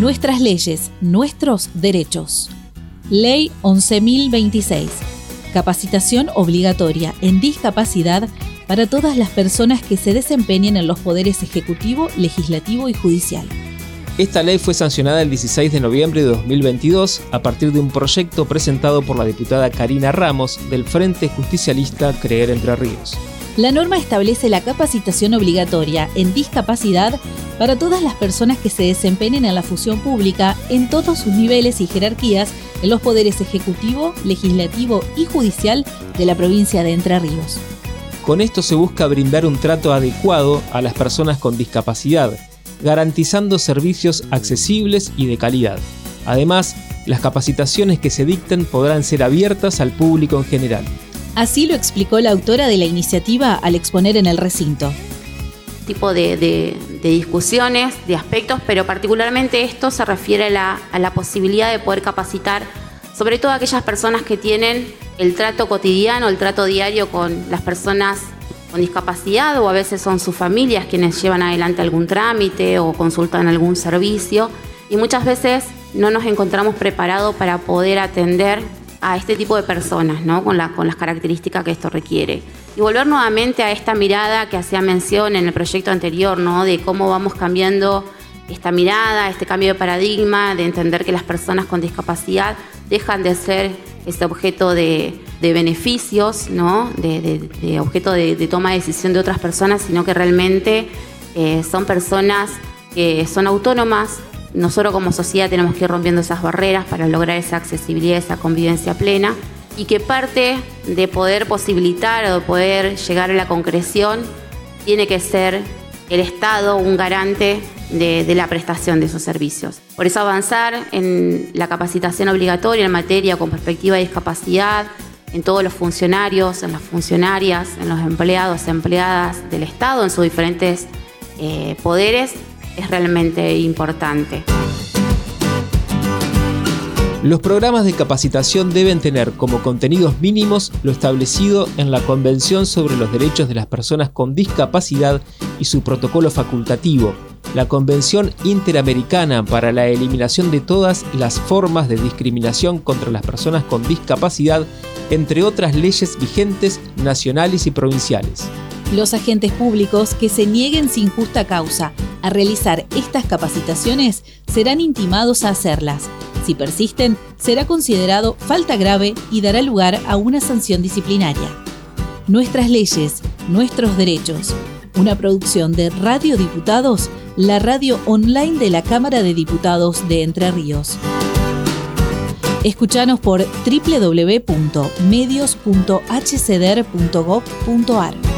Nuestras leyes, nuestros derechos. Ley 11.026. Capacitación obligatoria en discapacidad para todas las personas que se desempeñen en los poderes ejecutivo, legislativo y judicial. Esta ley fue sancionada el 16 de noviembre de 2022 a partir de un proyecto presentado por la diputada Karina Ramos del Frente Justicialista Creer Entre Ríos. La norma establece la capacitación obligatoria en discapacidad para todas las personas que se desempeñen en la función pública en todos sus niveles y jerarquías en los poderes ejecutivo, legislativo y judicial de la provincia de Entre Ríos. Con esto se busca brindar un trato adecuado a las personas con discapacidad, garantizando servicios accesibles y de calidad. Además, las capacitaciones que se dicten podrán ser abiertas al público en general. Así lo explicó la autora de la iniciativa al exponer en el recinto. Tipo de, discusiones, de aspectos, pero particularmente esto se refiere a la, posibilidad de poder capacitar sobre todo a aquellas personas que tienen el trato cotidiano, el trato diario con las personas con discapacidad o a veces son sus familias quienes llevan adelante algún trámite o consultan algún servicio y muchas veces no nos encontramos preparados para poder atender a este tipo de personas, ¿no? con las características que esto requiere. Y volver nuevamente a esta mirada que hacía mención en el proyecto anterior, ¿no? de cómo vamos cambiando esta mirada, este cambio de paradigma, de entender que las personas con discapacidad dejan de ser este objeto de, beneficios, ¿no? de, objeto de, toma de decisión de otras personas, sino que realmente eh, son personas que son autónomas. Nosotros como sociedad tenemos que ir rompiendo esas barreras para lograr esa accesibilidad, esa convivencia plena y que parte de poder posibilitar o de poder llegar a la concreción tiene que ser el Estado un garante de, la prestación de esos servicios. Por eso avanzar en la capacitación obligatoria en materia con perspectiva de discapacidad, en todos los funcionarios, en las funcionarias, en los empleados, empleadas del Estado, en sus diferentes eh, poderes, es realmente importante. Los programas de capacitación deben tener como contenidos mínimos lo establecido en la Convención sobre los Derechos de las Personas con Discapacidad y su protocolo facultativo, la Convención Interamericana para la Eliminación de todas las formas de discriminación contra las personas con discapacidad, entre otras leyes vigentes nacionales y provinciales. Los agentes públicos que se nieguen sin justa causa a realizar estas capacitaciones serán intimados a hacerlas si persisten, será considerado falta grave y dará lugar a una sanción disciplinaria. Nuestras leyes, nuestros derechos. Una producción de Radio Diputados, la radio online de la Cámara de Diputados de Entre Ríos. Escuchanos por www.medios.hcder.gov.ar.